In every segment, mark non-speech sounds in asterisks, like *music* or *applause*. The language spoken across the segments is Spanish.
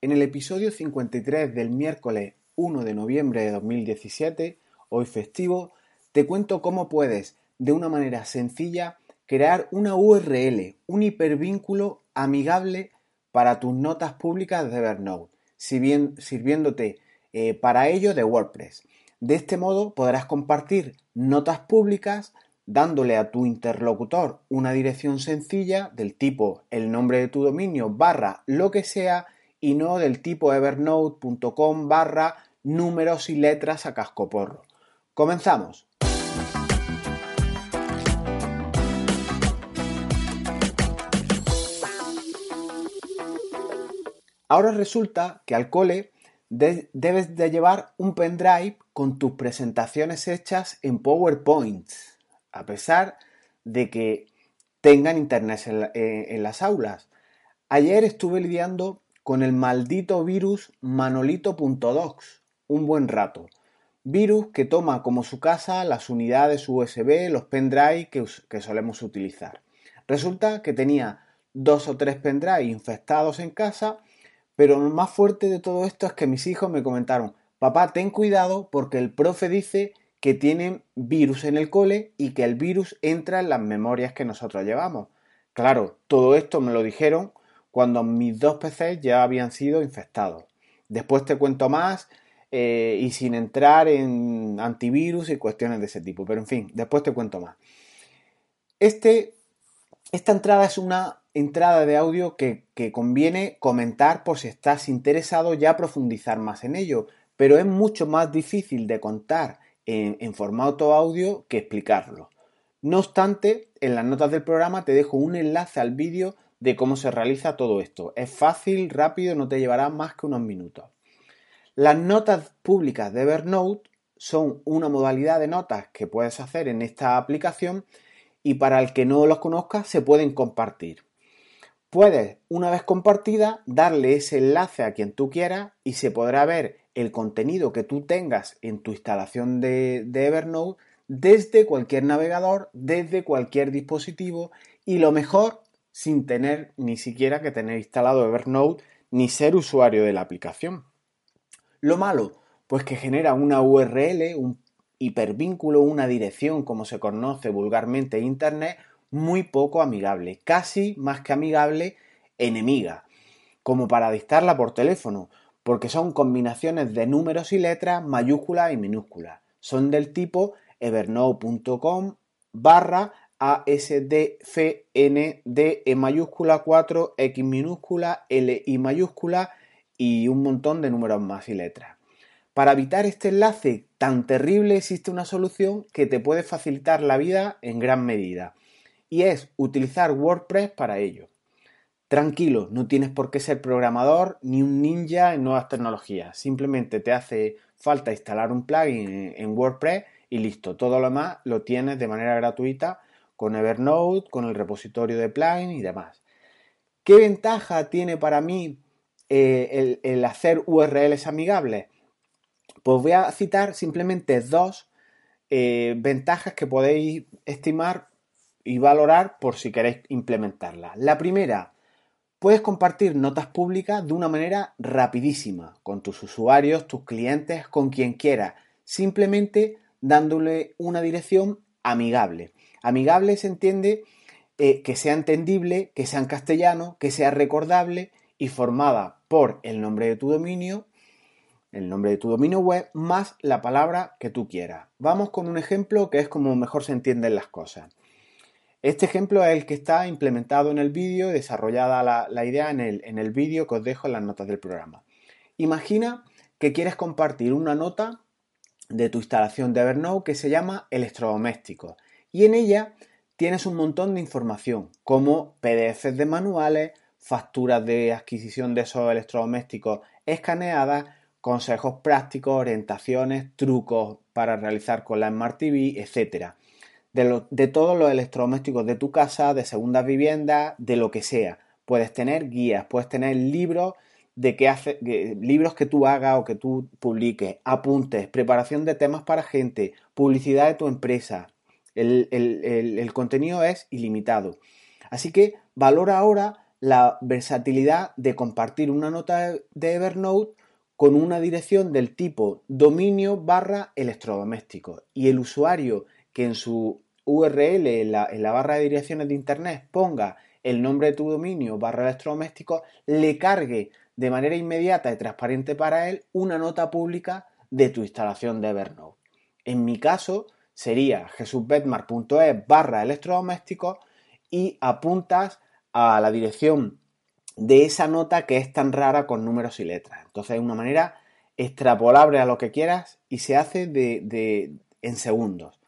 En el episodio 53 del miércoles 1 de noviembre de 2017, hoy festivo, te cuento cómo puedes, de una manera sencilla, crear una URL, un hipervínculo amigable para tus notas públicas de Evernote, sirviéndote eh, para ello de WordPress. De este modo podrás compartir notas públicas dándole a tu interlocutor una dirección sencilla del tipo el nombre de tu dominio barra lo que sea y no del tipo evernote.com barra números y letras a cascoporro. Comenzamos. Ahora resulta que al cole debes de llevar un pendrive con tus presentaciones hechas en PowerPoint, a pesar de que tengan internet en, las aulas. Ayer estuve lidiando con el maldito virus manolito.docs un buen rato. Virus que toma como su casa las unidades USB, los pendrive que, que solemos utilizar. Resulta que tenía dos o tres pendrive infectados en casa pero lo más fuerte de todo esto es que mis hijos me comentaron, papá, ten cuidado porque el profe dice que tienen virus en el cole y que el virus entra en las memorias que nosotros llevamos. Claro, todo esto me lo dijeron cuando mis dos PCs ya habían sido infectados. Después te cuento más eh, y sin entrar en antivirus y cuestiones de ese tipo. Pero en fin, después te cuento más. Este, esta entrada es una entrada de audio que, conviene comentar por si estás interesado ya profundizar más en ello, pero es mucho más difícil de contar en, formato audio que explicarlo. No obstante, en las notas del programa te dejo un enlace al vídeo de cómo se realiza todo esto. Es fácil, rápido, no te llevará más que unos minutos. Las notas públicas de Evernote son una modalidad de notas que puedes hacer en esta aplicación y para el que no los conozca se pueden compartir. Puedes, una vez compartida, darle ese enlace a quien tú quieras y se podrá ver el contenido que tú tengas en tu instalación de, Evernote desde cualquier navegador, desde cualquier dispositivo y lo mejor sin tener ni siquiera que tener instalado Evernote ni ser usuario de la aplicación. Lo malo, pues que genera una URL, un hipervínculo, una dirección como se conoce vulgarmente en Internet, muy poco amigable, casi más que amigable, enemiga, como para dictarla por teléfono, porque son combinaciones de números y letras mayúsculas y minúsculas. Son del tipo evernote.com barra ASDFND e mayúscula 4 X minúscula L y mayúscula y un montón de números más y letras. Para evitar este enlace tan terrible existe una solución que te puede facilitar la vida en gran medida y es utilizar WordPress para ello. Tranquilo, no tienes por qué ser programador ni un ninja en nuevas tecnologías. Simplemente te hace falta instalar un plugin en WordPress y listo. Todo lo demás lo tienes de manera gratuita con Evernote, con el repositorio de plugin y demás. ¿Qué ventaja tiene para mí eh, el, hacer URLs amigables? Pues voy a citar simplemente dos eh, ventajas que podéis estimar y valorar por si queréis implementarla. La primera, puedes compartir notas públicas de una manera rapidísima con tus usuarios, tus clientes, con quien quieras, simplemente dándole una dirección amigable. Amigable se entiende eh, que sea entendible, que sea en castellano, que sea recordable y formada por el nombre de tu dominio, el nombre de tu dominio web, más la palabra que tú quieras. Vamos con un ejemplo que es como mejor se entienden las cosas. Este ejemplo es el que está implementado en el vídeo, desarrollada la, idea en el, en el vídeo que os dejo en las notas del programa. Imagina que quieres compartir una nota de tu instalación de Evernote que se llama electrodomésticos y en ella tienes un montón de información como PDFs de manuales, facturas de adquisición de esos electrodomésticos escaneadas, consejos prácticos, orientaciones, trucos para realizar con la Smart TV, etc de, todos los electrodomésticos de tu casa, de segundas viviendas, de lo que sea. Puedes tener guías, puedes tener libros de qué hace, libros que tú hagas o que tú publiques, apuntes, preparación de temas para gente, publicidad de tu empresa. El, contenido es ilimitado. Así que valora ahora la versatilidad de compartir una nota de Evernote con una dirección del tipo dominio barra electrodoméstico y el usuario que en su URL en la, barra de direcciones de internet ponga el nombre de tu dominio barra electrodoméstico le cargue de manera inmediata y transparente para él una nota pública de tu instalación de Evernote. En mi caso sería jesusbetmar.es barra electrodomésticos y apuntas a la dirección de esa nota que es tan rara con números y letras. Entonces es una manera extrapolable a lo que quieras y se hace de, en segundos.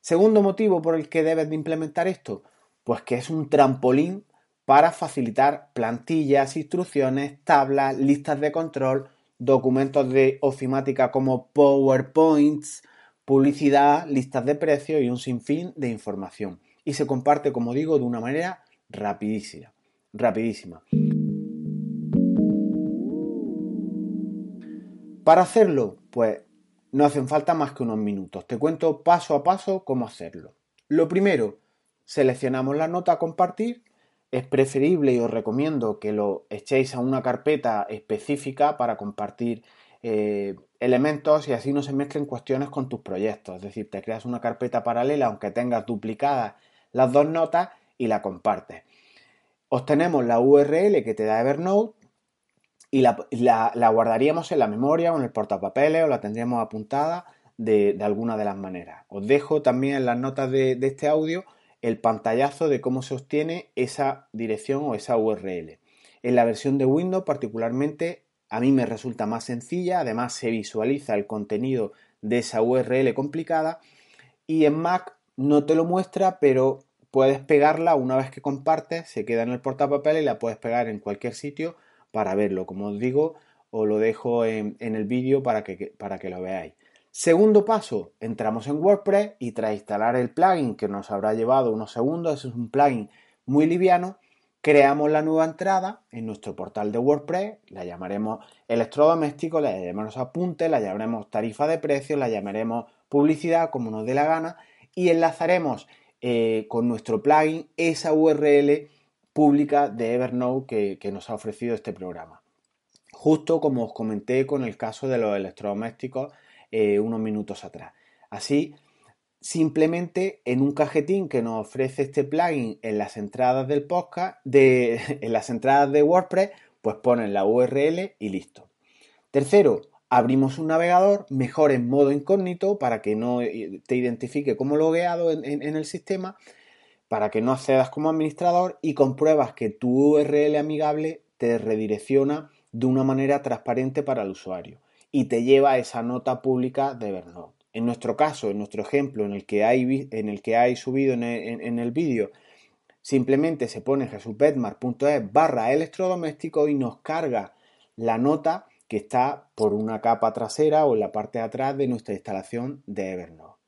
Segundo motivo por el que debes de implementar esto, pues que es un trampolín para facilitar plantillas, instrucciones, tablas, listas de control, documentos de ofimática como PowerPoints, publicidad, listas de precios y un sinfín de información. Y se comparte, como digo, de una manera rapidísima. rapidísima. Para hacerlo, pues no hacen falta más que unos minutos. Te cuento paso a paso cómo hacerlo. Lo primero, seleccionamos la nota a compartir. Es preferible y os recomiendo que lo echéis a una carpeta específica para compartir eh, elementos y así no se mezclen cuestiones con tus proyectos. Es decir, te creas una carpeta paralela aunque tengas duplicadas las dos notas y la compartes. Obtenemos la URL que te da Evernote y la, guardaríamos en la memoria o en el portapapeles o la tendríamos apuntada de, alguna de las maneras. Os dejo también en las notas de, de este audio el pantallazo de cómo se obtiene esa dirección o esa URL. En la versión de Windows particularmente a mí me resulta más sencilla, además se visualiza el contenido de esa URL complicada y en Mac no te lo muestra, pero puedes pegarla una vez que compartes, se queda en el portapapel y la puedes pegar en cualquier sitio para verlo. Como os digo, os lo dejo en, el vídeo para que, para que lo veáis. Segundo paso, entramos en WordPress y tras instalar el plugin que nos habrá llevado unos segundos, es un plugin muy liviano, creamos la nueva entrada en nuestro portal de WordPress, la llamaremos electrodoméstico, la llamaremos apunte, la llamaremos tarifa de precios, la llamaremos publicidad, como nos dé la gana, y enlazaremos eh, con nuestro plugin esa URL pública de Evernote que, nos ha ofrecido este programa. Justo como os comenté con el caso de los electrodomésticos eh, unos minutos atrás. Así, simplemente en un cajetín que nos ofrece este plugin en las entradas del podcast, de, *laughs* en las entradas de WordPress, pues ponen la URL y listo. Tercero, abrimos un navegador, mejor en modo incógnito para que no eh, te identifique como logueado en, el sistema, para que no accedas como administrador y compruebas que tu URL amigable te redirecciona de una manera transparente para el usuario y te lleva a esa nota pública de Evernote. En nuestro caso, en nuestro ejemplo en el que hay, en el que hay subido en el, vídeo, simplemente se pone jesusbetmar.es barra electrodoméstico y nos carga la nota que está por una capa trasera o en la parte de atrás de nuestra instalación de Evernote.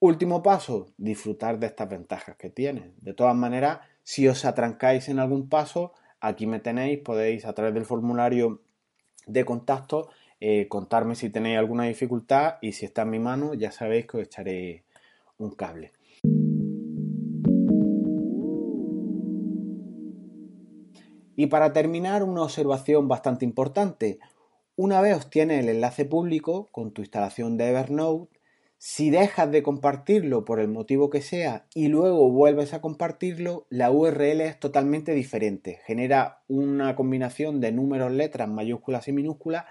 Último paso, disfrutar de estas ventajas que tiene. De todas maneras, si os atrancáis en algún paso, aquí me tenéis, podéis a través del formulario de contacto eh, contarme si tenéis alguna dificultad y si está en mi mano ya sabéis que os echaré un cable. Y para terminar, una observación bastante importante. Una vez obtienes el enlace público con tu instalación de Evernote, si dejas de compartirlo por el motivo que sea y luego vuelves a compartirlo, la URL es totalmente diferente. Genera una combinación de números, letras, mayúsculas y minúsculas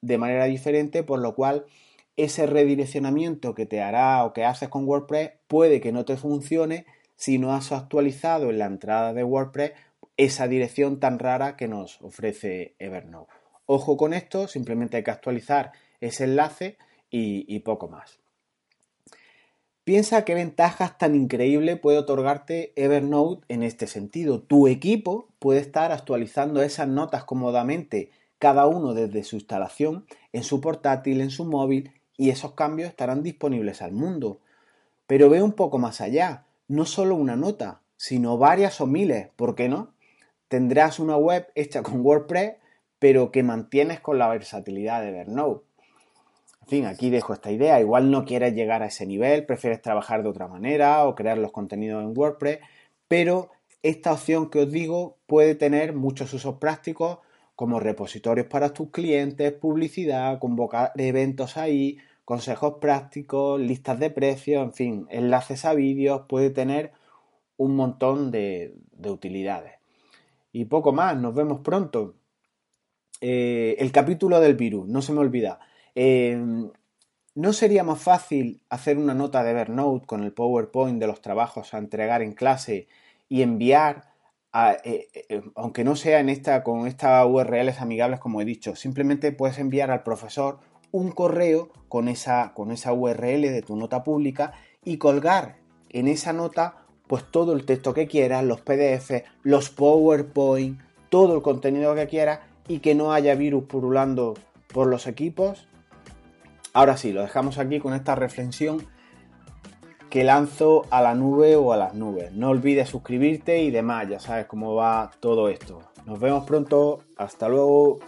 de manera diferente, por lo cual ese redireccionamiento que te hará o que haces con WordPress puede que no te funcione si no has actualizado en la entrada de WordPress esa dirección tan rara que nos ofrece Evernote. Ojo con esto, simplemente hay que actualizar ese enlace y, poco más. Piensa qué ventajas tan increíbles puede otorgarte Evernote en este sentido. Tu equipo puede estar actualizando esas notas cómodamente, cada uno desde su instalación, en su portátil, en su móvil, y esos cambios estarán disponibles al mundo. Pero ve un poco más allá, no solo una nota, sino varias o miles, ¿por qué no? Tendrás una web hecha con WordPress pero que mantienes con la versatilidad de Evernote. En fin, aquí dejo esta idea. Igual no quieres llegar a ese nivel, prefieres trabajar de otra manera o crear los contenidos en WordPress, pero esta opción que os digo puede tener muchos usos prácticos como repositorios para tus clientes, publicidad, convocar eventos ahí, consejos prácticos, listas de precios, en fin, enlaces a vídeos, puede tener un montón de, utilidades. Y poco más, nos vemos pronto. Eh, el capítulo del virus, no se me olvida. Eh, ¿No sería más fácil hacer una nota de Evernote con el PowerPoint de los trabajos a entregar en clase y enviar, eh, aunque no sea en esta, con estas URLs amigables como he dicho, simplemente puedes enviar al profesor un correo con esa, con esa URL de tu nota pública y colgar en esa nota pues todo el texto que quieras, los PDF, los PowerPoint, todo el contenido que quieras y que no haya virus purulando por los equipos. Ahora sí, lo dejamos aquí con esta reflexión que lanzo a la nube o a las nubes. No olvides suscribirte y demás, ya sabes cómo va todo esto. Nos vemos pronto, hasta luego.